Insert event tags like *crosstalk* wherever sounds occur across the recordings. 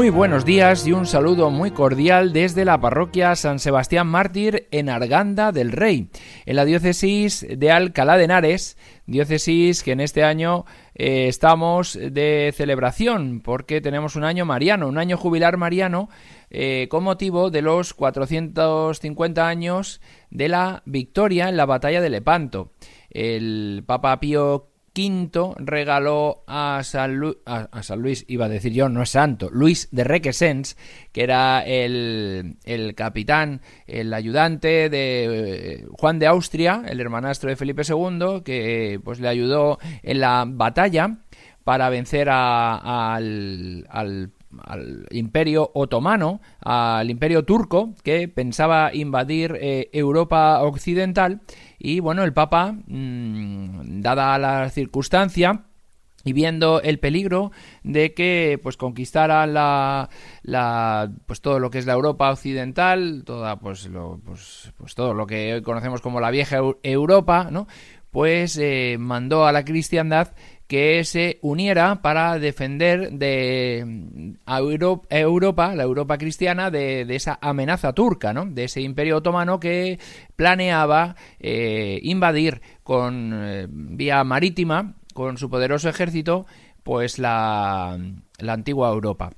Muy buenos días y un saludo muy cordial desde la parroquia San Sebastián Mártir en Arganda del Rey, en la diócesis de Alcalá de Henares, diócesis que en este año eh, estamos de celebración porque tenemos un año mariano, un año jubilar mariano eh, con motivo de los 450 años de la victoria en la batalla de Lepanto. El Papa Pío V regaló a San, a, San, Luis, iba a decir yo, no es santo, Luis de Requesens, que era el, el capitán, el ayudante de eh, Juan de Austria, el hermanastro de Felipe II, que pues le ayudó en la batalla para vencer a, al, al al imperio otomano, al imperio turco, que pensaba invadir eh, Europa occidental. Y bueno, el Papa, mmm, dada la circunstancia, y viendo el peligro de que pues conquistaran la, la, pues todo lo que es la Europa occidental toda pues lo pues, pues todo lo que hoy conocemos como la vieja Europa no pues eh, mandó a la cristiandad que se uniera para defender de a Europa, la Europa cristiana, de, esa amenaza turca, ¿no? de ese imperio otomano que planeaba eh, invadir con eh, vía marítima, con su poderoso ejército, pues la, la antigua Europa.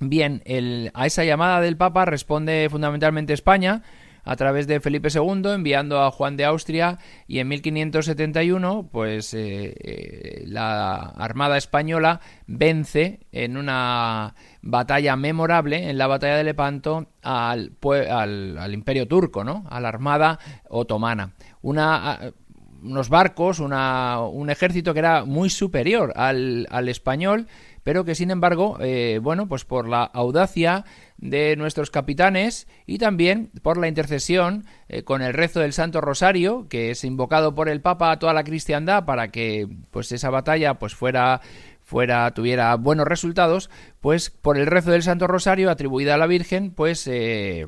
Bien, el, a esa llamada del Papa responde fundamentalmente España, a través de Felipe II, enviando a Juan de Austria y en 1571, pues eh, eh, la Armada española vence en una batalla memorable, en la batalla de Lepanto, al, al, Imperio turco, ¿no? A la Armada otomana. Una unos barcos, una, un ejército que era muy superior al, español, pero que sin embargo, eh, bueno, pues por la audacia de nuestros capitanes y también por la intercesión eh, con el rezo del Santo Rosario, que es invocado por el Papa a toda la cristiandad para que pues esa batalla pues fuera fuera tuviera buenos resultados, pues por el rezo del Santo Rosario atribuida a la Virgen, pues eh,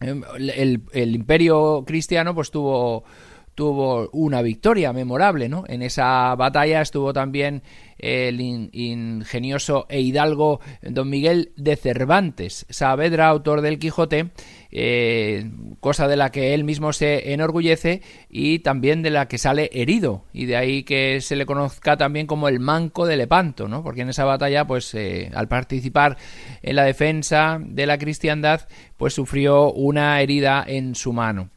el, el imperio cristiano pues tuvo tuvo una victoria memorable, ¿no? En esa batalla estuvo también el ingenioso e hidalgo don Miguel de Cervantes, Saavedra, autor del Quijote, eh, cosa de la que él mismo se enorgullece y también de la que sale herido, y de ahí que se le conozca también como el manco de Lepanto, ¿no? Porque en esa batalla, pues eh, al participar en la defensa de la cristiandad, pues sufrió una herida en su mano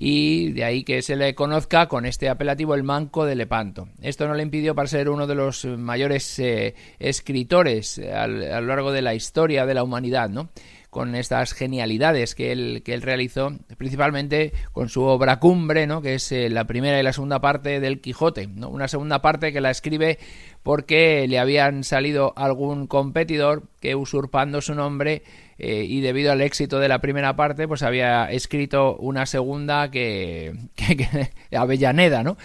y de ahí que se le conozca con este apelativo el Manco de Lepanto. Esto no le impidió para ser uno de los mayores eh, escritores a lo largo de la historia de la humanidad, ¿no? Con estas genialidades que él, que él realizó, principalmente con su obra cumbre, ¿no? que es eh, la primera y la segunda parte del Quijote, ¿no? una segunda parte que la escribe porque le habían salido algún competidor que usurpando su nombre eh, y debido al éxito de la primera parte, pues había escrito una segunda que, *laughs* que, que Avellaneda, ¿no?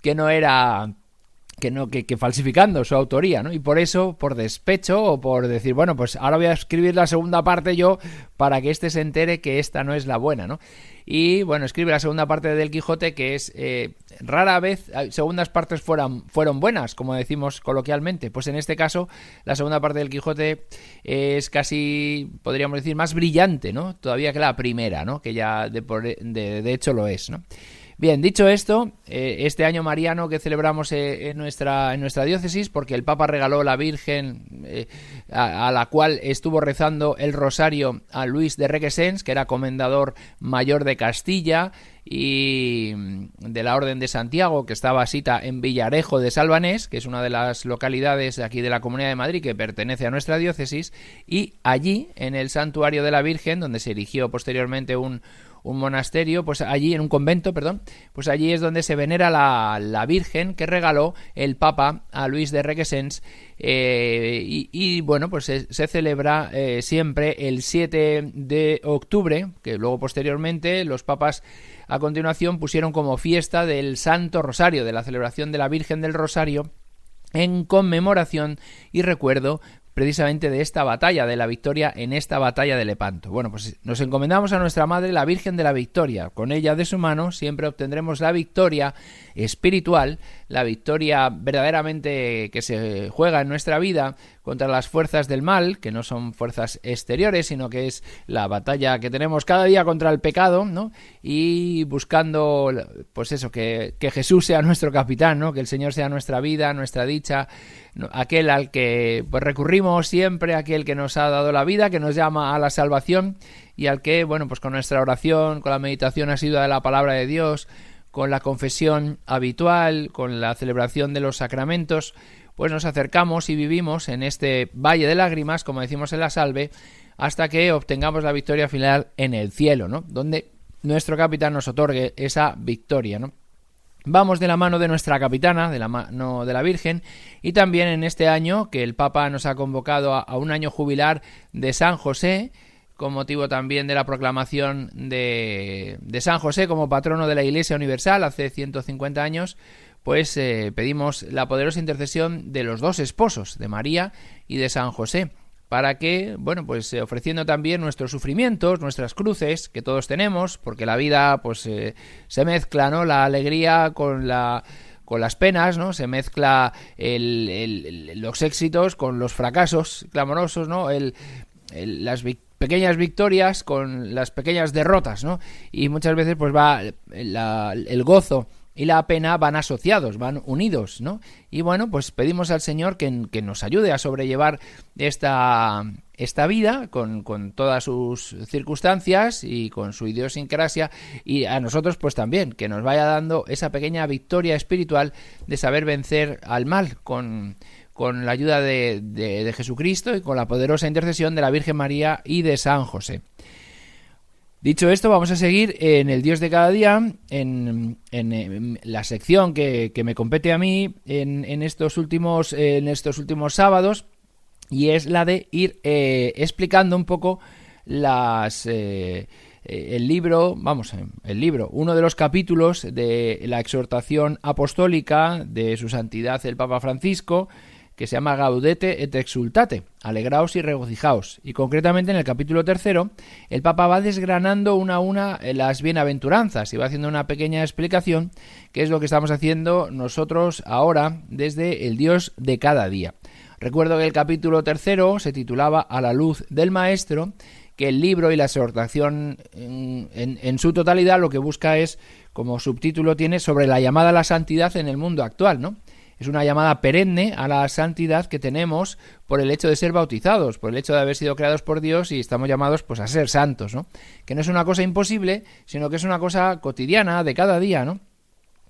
que no era que no que, falsificando su autoría, ¿no? Y por eso, por despecho o por decir, bueno, pues ahora voy a escribir la segunda parte yo para que éste se entere que esta no es la buena, ¿no? Y bueno, escribe la segunda parte del Quijote que es eh, rara vez segundas partes fueran, fueron buenas, como decimos coloquialmente. Pues en este caso, la segunda parte del Quijote es casi, podríamos decir, más brillante, ¿no? Todavía que la primera, ¿no? Que ya de, de, de hecho lo es, ¿no? Bien, dicho esto, eh, este año mariano que celebramos eh, en, nuestra, diócesis, porque el Papa regaló la Virgen eh, a, la cual estuvo rezando el rosario a Luis de Requesens, que era comendador mayor de Castilla, y de la Orden de Santiago, que estaba cita en Villarejo de Salvanés, que es una de las localidades aquí de la Comunidad de Madrid que pertenece a nuestra diócesis, y allí, en el Santuario de la Virgen, donde se erigió posteriormente un, un monasterio, pues allí, en un convento, perdón, pues allí es donde se venera la, la Virgen que regaló el Papa a Luis de Requesens eh, y, bueno, pues se, celebra eh, siempre el 7 de octubre, que luego posteriormente los papas a continuación pusieron como fiesta del Santo Rosario, de la celebración de la Virgen del Rosario, en conmemoración y recuerdo precisamente de esta batalla, de la victoria en esta batalla de Lepanto. Bueno, pues nos encomendamos a nuestra Madre, la Virgen de la Victoria. Con ella de su mano siempre obtendremos la victoria espiritual, la victoria verdaderamente que se juega en nuestra vida contra las fuerzas del mal, que no son fuerzas exteriores, sino que es la batalla que tenemos cada día contra el pecado, ¿no? Y buscando, pues eso, que, que Jesús sea nuestro capitán, ¿no? Que el Señor sea nuestra vida, nuestra dicha, aquel al que pues, recurrimos siempre, aquel que nos ha dado la vida, que nos llama a la salvación y al que, bueno, pues con nuestra oración, con la meditación asidua de la palabra de Dios, con la confesión habitual, con la celebración de los sacramentos, pues nos acercamos y vivimos en este valle de lágrimas, como decimos en la salve, hasta que obtengamos la victoria final en el cielo, ¿no? Donde nuestro capitán nos otorgue esa victoria, ¿no? Vamos de la mano de nuestra capitana, de la mano de la Virgen, y también en este año que el Papa nos ha convocado a, un año jubilar de San José, con motivo también de la proclamación de, de, San José como patrono de la Iglesia Universal hace 150 años, pues eh, pedimos la poderosa intercesión de los dos esposos, de María y de San José para que, bueno, pues eh, ofreciendo también nuestros sufrimientos, nuestras cruces que todos tenemos, porque la vida pues eh, se mezcla, ¿no? La alegría con la con las penas, ¿no? Se mezcla los éxitos con los fracasos clamorosos, ¿no? El, las pequeñas victorias con las pequeñas derrotas, ¿no? Y muchas veces pues va el gozo y la pena van asociados, van unidos, ¿no? Y bueno, pues pedimos al Señor que, que nos ayude a sobrellevar esta, esta vida con, con, todas sus circunstancias y con su idiosincrasia y a nosotros pues también que nos vaya dando esa pequeña victoria espiritual de saber vencer al mal con, con la ayuda de, de Jesucristo y con la poderosa intercesión de la Virgen María y de San José. Dicho esto, vamos a seguir en el Dios de cada día, en, la sección que, me compete a mí en, estos últimos, en estos últimos sábados, y es la de ir eh, explicando un poco las... Eh, el libro, vamos, el libro, uno de los capítulos de la exhortación apostólica de su santidad el Papa Francisco, que se llama Gaudete et exultate, alegraos y regocijaos. Y concretamente en el capítulo tercero, el Papa va desgranando una a una eh, las bienaventuranzas y va haciendo una pequeña explicación, que es lo que estamos haciendo nosotros ahora desde el Dios de cada día. Recuerdo que el capítulo tercero se titulaba A la luz del Maestro, que el libro y la exhortación en, en, su totalidad lo que busca es, como subtítulo tiene, sobre la llamada a la santidad en el mundo actual, ¿no? Es una llamada perenne a la santidad que tenemos por el hecho de ser bautizados, por el hecho de haber sido creados por Dios y estamos llamados pues a ser santos, ¿no? Que no es una cosa imposible, sino que es una cosa cotidiana de cada día, ¿no?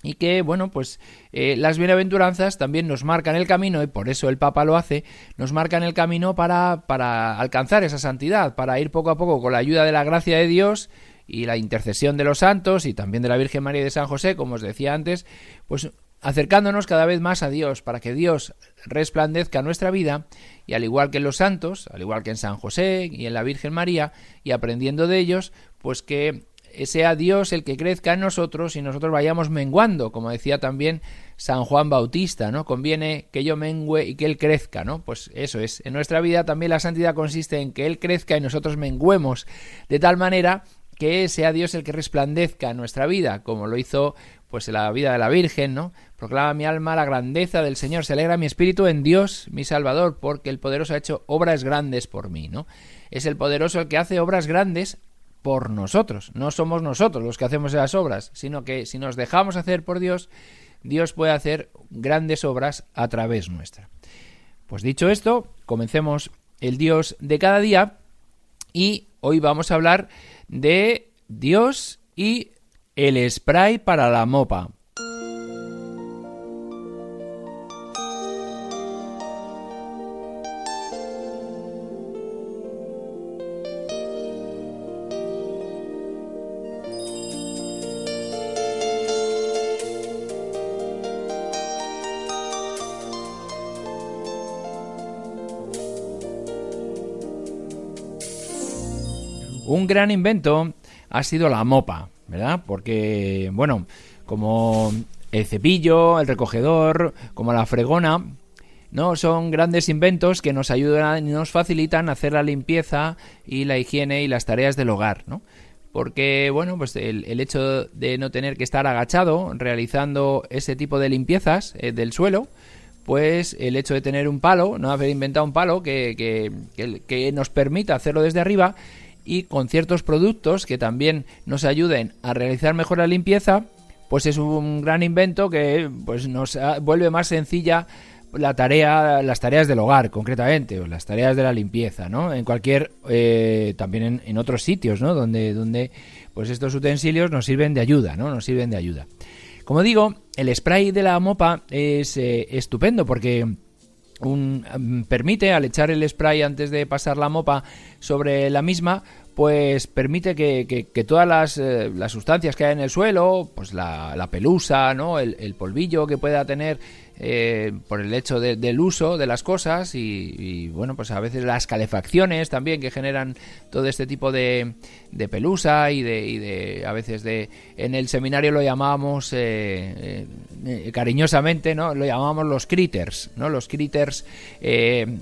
y que, bueno, pues eh, las bienaventuranzas también nos marcan el camino, y por eso el Papa lo hace, nos marcan el camino para, para alcanzar esa santidad, para ir poco a poco con la ayuda de la gracia de Dios y la intercesión de los santos y también de la Virgen María y de San José, como os decía antes, pues acercándonos cada vez más a Dios, para que Dios resplandezca nuestra vida, y al igual que en los santos, al igual que en San José y en la Virgen María, y aprendiendo de ellos, pues que sea Dios el que crezca en nosotros y nosotros vayamos menguando, como decía también San Juan Bautista, ¿no? Conviene que yo mengüe y que Él crezca, ¿no? Pues eso es. En nuestra vida también la santidad consiste en que Él crezca y nosotros menguemos, de tal manera que sea Dios el que resplandezca en nuestra vida, como lo hizo pues la vida de la Virgen, ¿no? Proclama mi alma la grandeza del Señor, se alegra mi espíritu en Dios, mi Salvador, porque el poderoso ha hecho obras grandes por mí, ¿no? Es el poderoso el que hace obras grandes por nosotros, no somos nosotros los que hacemos esas obras, sino que si nos dejamos hacer por Dios, Dios puede hacer grandes obras a través nuestra. Pues dicho esto, comencemos el Dios de cada día y hoy vamos a hablar de Dios y el spray para la mopa. Un gran invento ha sido la mopa, ¿verdad? Porque, bueno, como el cepillo, el recogedor, como la fregona, ¿no? Son grandes inventos que nos ayudan y nos facilitan hacer la limpieza y la higiene y las tareas del hogar, ¿no? Porque, bueno, pues el, hecho de no tener que estar agachado realizando ese tipo de limpiezas eh, del suelo, pues el hecho de tener un palo, no haber inventado un palo que, que, que nos permita hacerlo desde arriba, y con ciertos productos que también nos ayuden a realizar mejor la limpieza, pues es un gran invento que pues nos vuelve más sencilla la tarea, las tareas del hogar, concretamente, o las tareas de la limpieza, ¿no? En cualquier, eh, también en, otros sitios, ¿no? Donde, donde, pues estos utensilios nos sirven de ayuda, ¿no? Nos sirven de ayuda. Como digo, el spray de la mopa es eh, estupendo porque un, mm, permite, al echar el spray antes de pasar la mopa sobre la misma, pues permite que, que, todas las, eh, las, sustancias que hay en el suelo, pues la, la pelusa, ¿no? El, polvillo que pueda tener eh, por el hecho del uso de las cosas y, bueno, pues a veces las calefacciones también que generan todo este tipo de, de pelusa y de, y de, a veces de, en el seminario lo llamábamos eh, eh, cariñosamente, ¿no? Lo llamábamos los critters, ¿no? Los critters,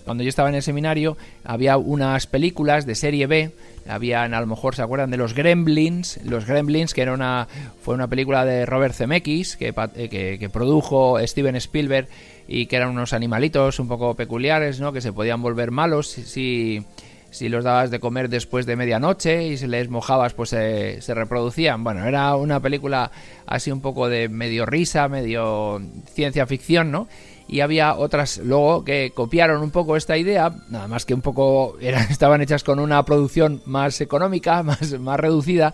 cuando yo estaba en el seminario había unas películas de serie B habían a lo mejor se acuerdan de los Gremlins los Gremlins que era una fue una película de Robert Zemeckis que, que, que produjo Steven Spielberg y que eran unos animalitos un poco peculiares, ¿no? Que se podían volver malos si, si los dabas de comer después de medianoche y se les mojabas, pues se reproducían. Bueno, era una película así un poco de medio risa, medio ciencia ficción, ¿no? Y había otras luego que copiaron un poco esta idea, nada más que un poco eran, *laughs* estaban hechas con una producción más económica, *laughs* más, más reducida,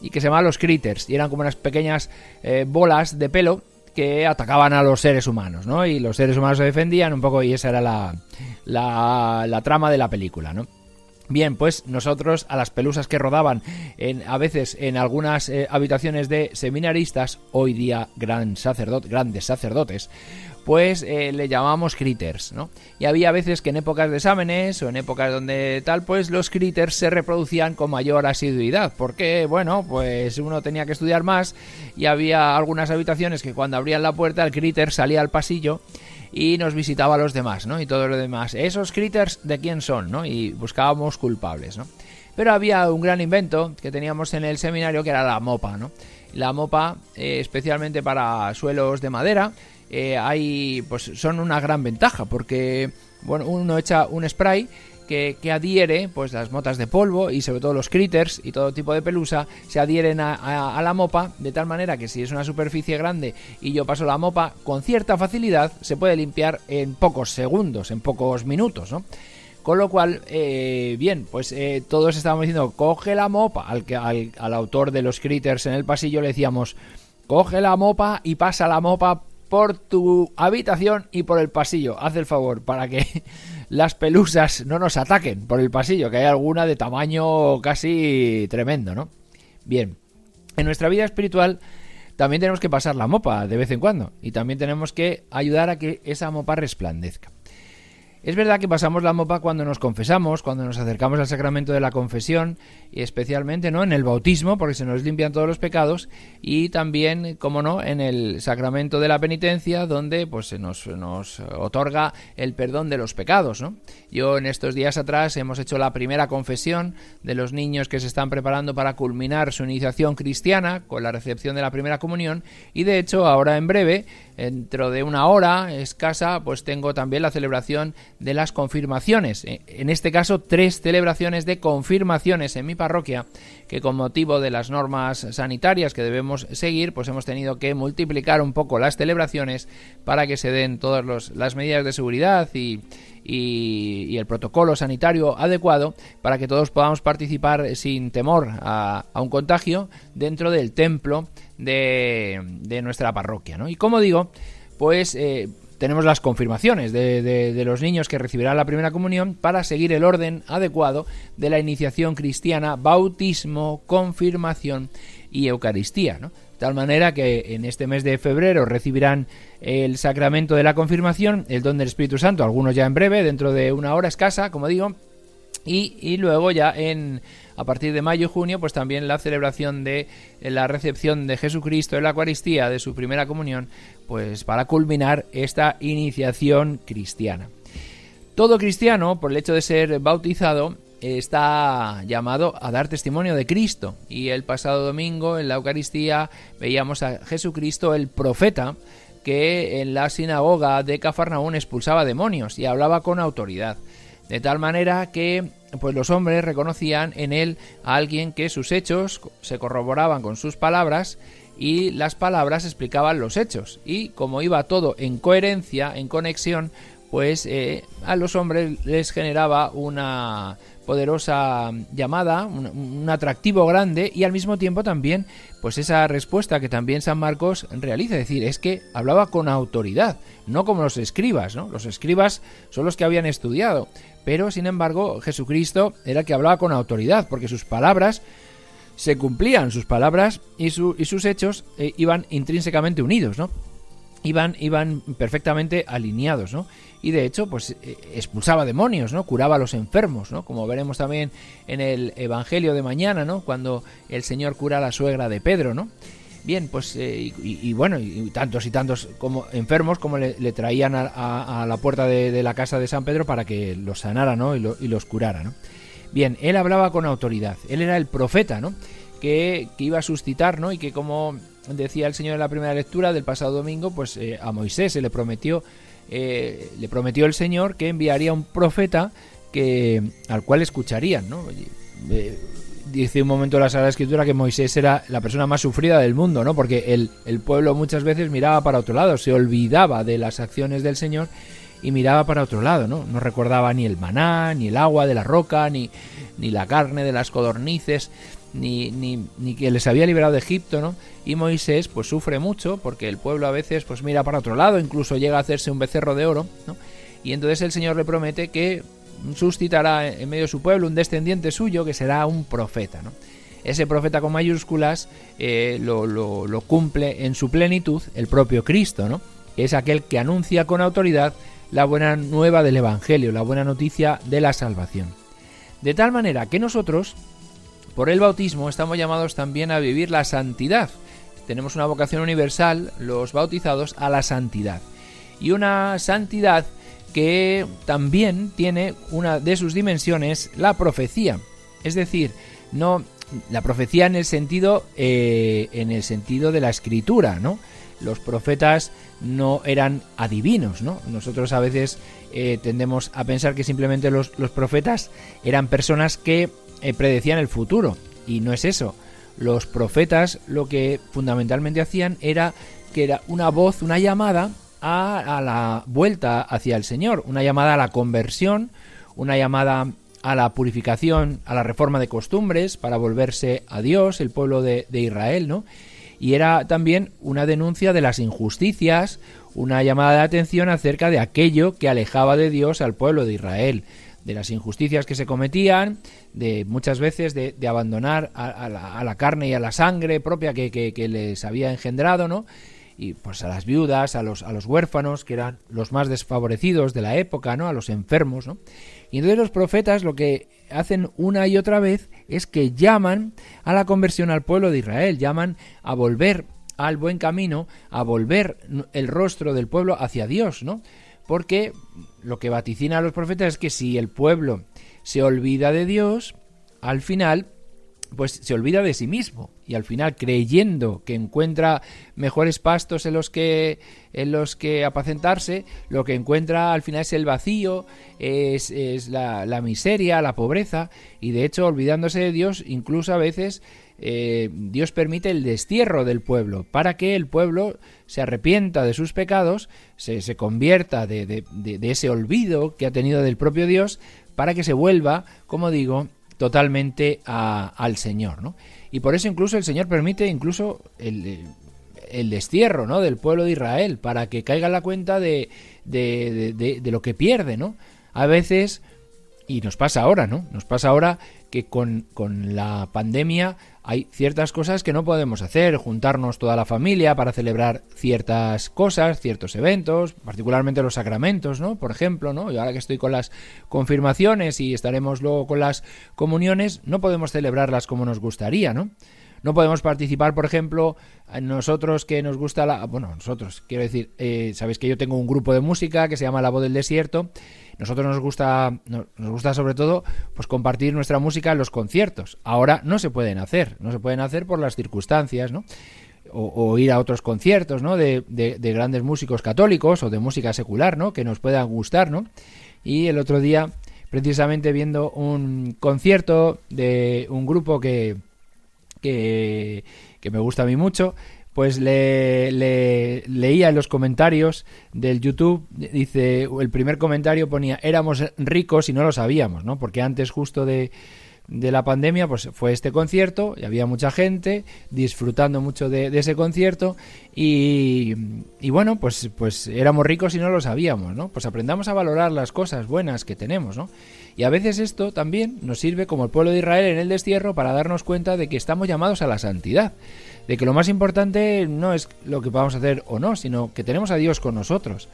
y que se llamaban los critters, y eran como unas pequeñas eh, bolas de pelo que atacaban a los seres humanos, ¿no? Y los seres humanos se defendían un poco y esa era la, la, trama de la película, ¿no? Bien, pues nosotros a las pelusas que rodaban en, a veces en algunas eh, habitaciones de seminaristas, hoy día gran sacerdote, grandes sacerdotes, pues eh, le llamábamos critters, ¿no? Y había veces que en épocas de exámenes o en épocas donde tal, pues los critters se reproducían con mayor asiduidad, porque, bueno, pues uno tenía que estudiar más y había algunas habitaciones que cuando abrían la puerta el critter salía al pasillo y nos visitaba a los demás, ¿no? Y todo lo demás. ¿Esos critters de quién son, no? Y buscábamos culpables, ¿no? Pero había un gran invento que teníamos en el seminario que era la mopa, ¿no? La mopa, eh, especialmente para suelos de madera, eh, hay, pues son una gran ventaja porque bueno, uno echa un spray que, adhiere, pues las motas de polvo y sobre todo los critters y todo tipo de pelusa se adhieren a, la mopa de tal manera que si es una superficie grande y yo paso la mopa con cierta facilidad se puede limpiar en pocos segundos, en pocos minutos, ¿no? Con lo cual, eh, bien, pues eh, todos estábamos diciendo, coge la mopa. Al, que, al, al autor de los critters en el pasillo le decíamos, coge la mopa y pasa la mopa por tu habitación y por el pasillo. Haz el favor para que *laughs* las pelusas no nos ataquen por el pasillo, que hay alguna de tamaño casi tremendo, ¿no? Bien, en nuestra vida espiritual también tenemos que pasar la mopa de vez en cuando y también tenemos que ayudar a que esa mopa resplandezca. Es verdad que pasamos la mopa cuando nos confesamos, cuando nos acercamos al sacramento de la confesión y especialmente no en el bautismo porque se nos limpian todos los pecados y también, como no, en el sacramento de la penitencia donde pues se nos, otorga el perdón de los pecados. Yo en estos días atrás hemos hecho la primera confesión de los niños que se están preparando para culminar su iniciación cristiana con la recepción de la primera comunión y de hecho ahora en breve, dentro de una hora escasa, pues tengo también la celebración de las confirmaciones. Eh, en este caso, tres celebraciones de confirmaciones en mi parroquia, que con motivo de las normas sanitarias que debemos seguir, pues hemos tenido que multiplicar un poco las celebraciones para que se den todas las medidas de seguridad y, y, el protocolo sanitario adecuado para que todos podamos participar sin temor a, un contagio dentro del templo de, de nuestra parroquia. ¿no? Y como digo, pues eh, tenemos las confirmaciones de, los niños que recibirán la primera comunión para seguir el orden adecuado de la iniciación cristiana, bautismo, confirmación y Eucaristía. ¿no? De tal manera que en este mes de febrero recibirán el sacramento de la confirmación, el don del Espíritu Santo, algunos ya en breve, dentro de una hora escasa, como digo, y, y luego ya en a partir de mayo y junio, pues también la celebración de la recepción de Jesucristo en la Eucaristía de su primera comunión, pues para culminar esta iniciación cristiana. Todo cristiano, por el hecho de ser bautizado, está llamado a dar testimonio de Cristo. Y el pasado domingo en la Eucaristía veíamos a Jesucristo el profeta que en la sinagoga de Cafarnaún expulsaba demonios y hablaba con autoridad. De tal manera que pues los hombres reconocían en él a alguien que sus hechos se corroboraban con sus palabras y las palabras explicaban los hechos. Y como iba todo en coherencia, en conexión, pues eh, a los hombres les generaba una poderosa llamada, un, atractivo grande y al mismo tiempo también pues esa respuesta que también San Marcos realiza, es decir, es que hablaba con autoridad, no como los escribas, ¿no? Los escribas son los que habían estudiado, pero sin embargo Jesucristo era el que hablaba con autoridad, porque sus palabras se cumplían, sus palabras y, y sus hechos eh, iban intrínsecamente unidos, ¿no? Iban, iban perfectamente alineados, ¿no? Y de hecho, pues eh, expulsaba demonios, ¿no? Curaba a los enfermos, ¿no? Como veremos también en el Evangelio de mañana, ¿no? Cuando el Señor cura a la suegra de Pedro, ¿no? Bien, pues eh, y, bueno, y tantos y tantos como enfermos como le, traían a, la puerta de, la casa de San Pedro para que los sanara, ¿no? Y, los curara, ¿no? Bien, él hablaba con autoridad, él era el profeta, ¿no? Que, iba a suscitar, ¿no? Y que como decía el Señor en la primera lectura del pasado domingo, pues eh, a Moisés se le prometió, eh, le prometió el Señor que enviaría un profeta que al cual escucharían, ¿no? dice un momento la Sagrada Escritura que Moisés era la persona más sufrida del mundo, ¿no? Porque el, el pueblo muchas veces miraba para otro lado, se olvidaba de las acciones del Señor y miraba para otro lado, ¿no? No recordaba ni el maná, ni el agua de la roca, ni, ni la carne de las codornices, ni, ni, ni, que les había liberado de Egipto, ¿no? Y Moisés pues sufre mucho porque el pueblo a veces pues mira para otro lado, incluso llega a hacerse un becerro de oro, ¿no? Y entonces el Señor le promete que suscitará en medio de su pueblo un descendiente suyo que será un profeta. ¿no? Ese profeta con mayúsculas eh, lo, lo, cumple en su plenitud el propio Cristo, ¿no? que es aquel que anuncia con autoridad la buena nueva del Evangelio, la buena noticia de la salvación. De tal manera que nosotros, por el bautismo, estamos llamados también a vivir la santidad. Tenemos una vocación universal, los bautizados, a la santidad. Y una santidad que también tiene una de sus dimensiones la profecía. Es decir, no la profecía en el sentido eh, en el sentido de la escritura, ¿no? Los profetas no eran adivinos, ¿no? Nosotros a veces eh, tendemos a pensar que simplemente los, profetas eran personas que predecían el futuro y no es eso. Los profetas lo que fundamentalmente hacían era que era una voz, una llamada a, la vuelta hacia el Señor, una llamada a la conversión, una llamada a la purificación, a la reforma de costumbres para volverse a Dios, el pueblo de, Israel, ¿no? Y era también una denuncia de las injusticias, una llamada de atención acerca de aquello que alejaba de Dios al pueblo de Israel, de las injusticias que se cometían, de muchas veces de, abandonar a, la, carne y a la sangre propia que, les había engendrado, ¿no? y pues a las viudas, a los, a los huérfanos, que eran los más desfavorecidos de la época, ¿no? A los enfermos, ¿no? Y entonces los profetas lo que hacen una y otra vez es que llaman a la conversión al pueblo de Israel, llaman a volver al buen camino, a volver el rostro del pueblo hacia Dios, ¿no? Porque lo que vaticina a los profetas es que si el pueblo se olvida de Dios, al final pues se olvida de sí mismo. Y al final creyendo que encuentra mejores pastos en los que en los que apacentarse lo que encuentra al final es el vacío es, es la, la, miseria la pobreza. Y de hecho olvidándose de Dios incluso a veces eh, Dios permite el destierro del pueblo para que el pueblo se arrepienta de sus pecados se, se convierta de, de, de ese olvido que ha tenido del propio Dios para que se vuelva como digo totalmente al Señor, ¿no? Y por eso incluso el Señor permite incluso el, el destierro, ¿no? Del pueblo de Israel, para que caiga la cuenta de, de, de, de, lo que pierde, ¿no? A veces, y nos pasa ahora, ¿no? Nos pasa ahora que con, con la pandemia hay ciertas cosas que no podemos hacer, juntarnos toda la familia para celebrar ciertas cosas, ciertos eventos, particularmente los sacramentos, ¿no? Por ejemplo, ¿no? Y ahora que estoy con las confirmaciones y estaremos luego con las comuniones, no podemos celebrarlas como nos gustaría, ¿no? No podemos participar, por ejemplo, nosotros que nos gusta la... Bueno, nosotros, quiero decir, eh, sabéis que yo tengo un grupo de música que se llama La Voz del Desierto. Nosotros nos gusta, nos gusta sobre todo, pues compartir nuestra música en los conciertos. Ahora no se pueden hacer, no se pueden hacer por las circunstancias, ¿no? O, ir a otros conciertos, ¿no? De, de, de, grandes músicos católicos o de música secular, ¿no? Que nos puedan gustar, ¿no? Y el otro día, precisamente viendo un concierto de un grupo que, que, que me gusta a mí mucho, pues le, le, leía en los comentarios del YouTube, dice, el primer comentario ponía, éramos ricos y no lo sabíamos, ¿no? Porque antes justo de, de la pandemia, pues fue este concierto y había mucha gente disfrutando mucho de, ese concierto y, y, bueno, pues, pues éramos ricos y no lo sabíamos, ¿no? Pues aprendamos a valorar las cosas buenas que tenemos, ¿no? Y a veces esto también nos sirve como el pueblo de Israel en el destierro para darnos cuenta de que estamos llamados a la santidad, de que lo más importante no es lo que podamos hacer o no, sino que tenemos a Dios con nosotros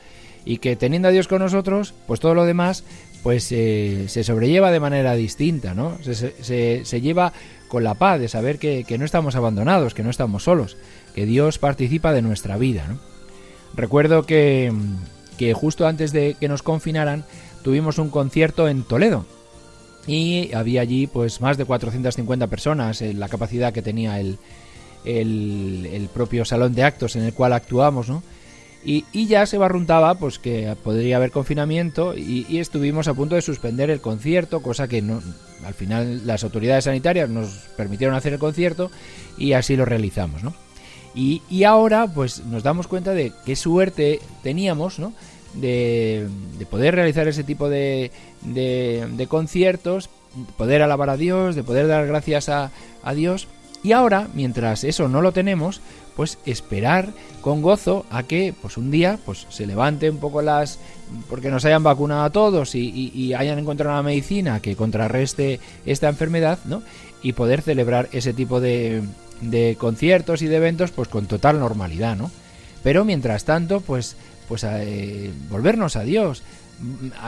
y que teniendo a Dios con nosotros, pues todo lo demás pues eh, se sobrelleva de manera distinta, ¿no? Se, se, lleva con la paz de saber que, que, no estamos abandonados, que no estamos solos, que Dios participa de nuestra vida, ¿no? Recuerdo que, que justo antes de que nos confinaran tuvimos un concierto en Toledo y había allí pues más de 450 personas, en la capacidad que tenía el, el, el propio salón de actos en el cual actuamos, ¿no? Y, ya se barruntaba pues que podría haber confinamiento y, estuvimos a punto de suspender el concierto, cosa que no, al final las autoridades sanitarias nos permitieron hacer el concierto y así lo realizamos, ¿no? Y, ahora pues nos damos cuenta de qué suerte teníamos, ¿no? De, de poder realizar ese tipo de, conciertos, poder alabar a Dios, de poder dar gracias a Dios. Y ahora, mientras eso no lo tenemos, pues esperar con gozo a que pues un día pues se levante un poco las porque nos hayan vacunado a todos y, y, hayan encontrado una medicina que contrarreste esta enfermedad no y poder celebrar ese tipo de, de conciertos y de eventos pues con total normalidad no pero mientras tanto pues pues eh, volvernos a Dios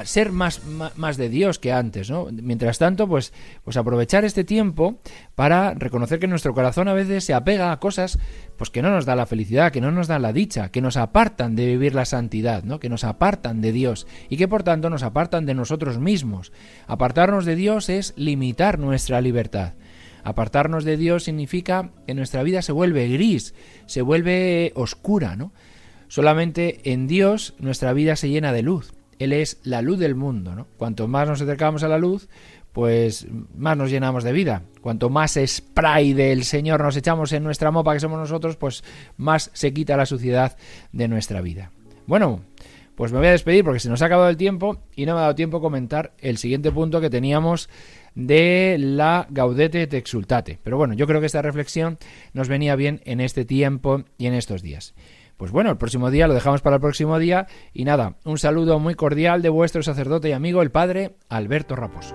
ser más, más de Dios que antes, ¿no? Mientras tanto, pues, pues aprovechar este tiempo para reconocer que nuestro corazón a veces se apega a cosas pues que no nos da la felicidad, que no nos da la dicha, que nos apartan de vivir la santidad, ¿no? Que nos apartan de Dios y que por tanto nos apartan de nosotros mismos. Apartarnos de Dios es limitar nuestra libertad. Apartarnos de Dios significa que nuestra vida se vuelve gris, se vuelve oscura, ¿no? Solamente en Dios nuestra vida se llena de luz. Él es la luz del mundo. ¿no? Cuanto más nos acercamos a la luz, pues más nos llenamos de vida. Cuanto más spray del Señor nos echamos en nuestra mopa que somos nosotros, pues más se quita la suciedad de nuestra vida. Bueno, pues me voy a despedir porque se nos ha acabado el tiempo y no me ha dado tiempo a comentar el siguiente punto que teníamos de la Gaudete et Exultate. Pero bueno, yo creo que esta reflexión nos venía bien en este tiempo y en estos días. Pues bueno, el próximo día lo dejamos para el próximo día y nada, un saludo muy cordial de vuestro sacerdote y amigo el padre Alberto Raposo.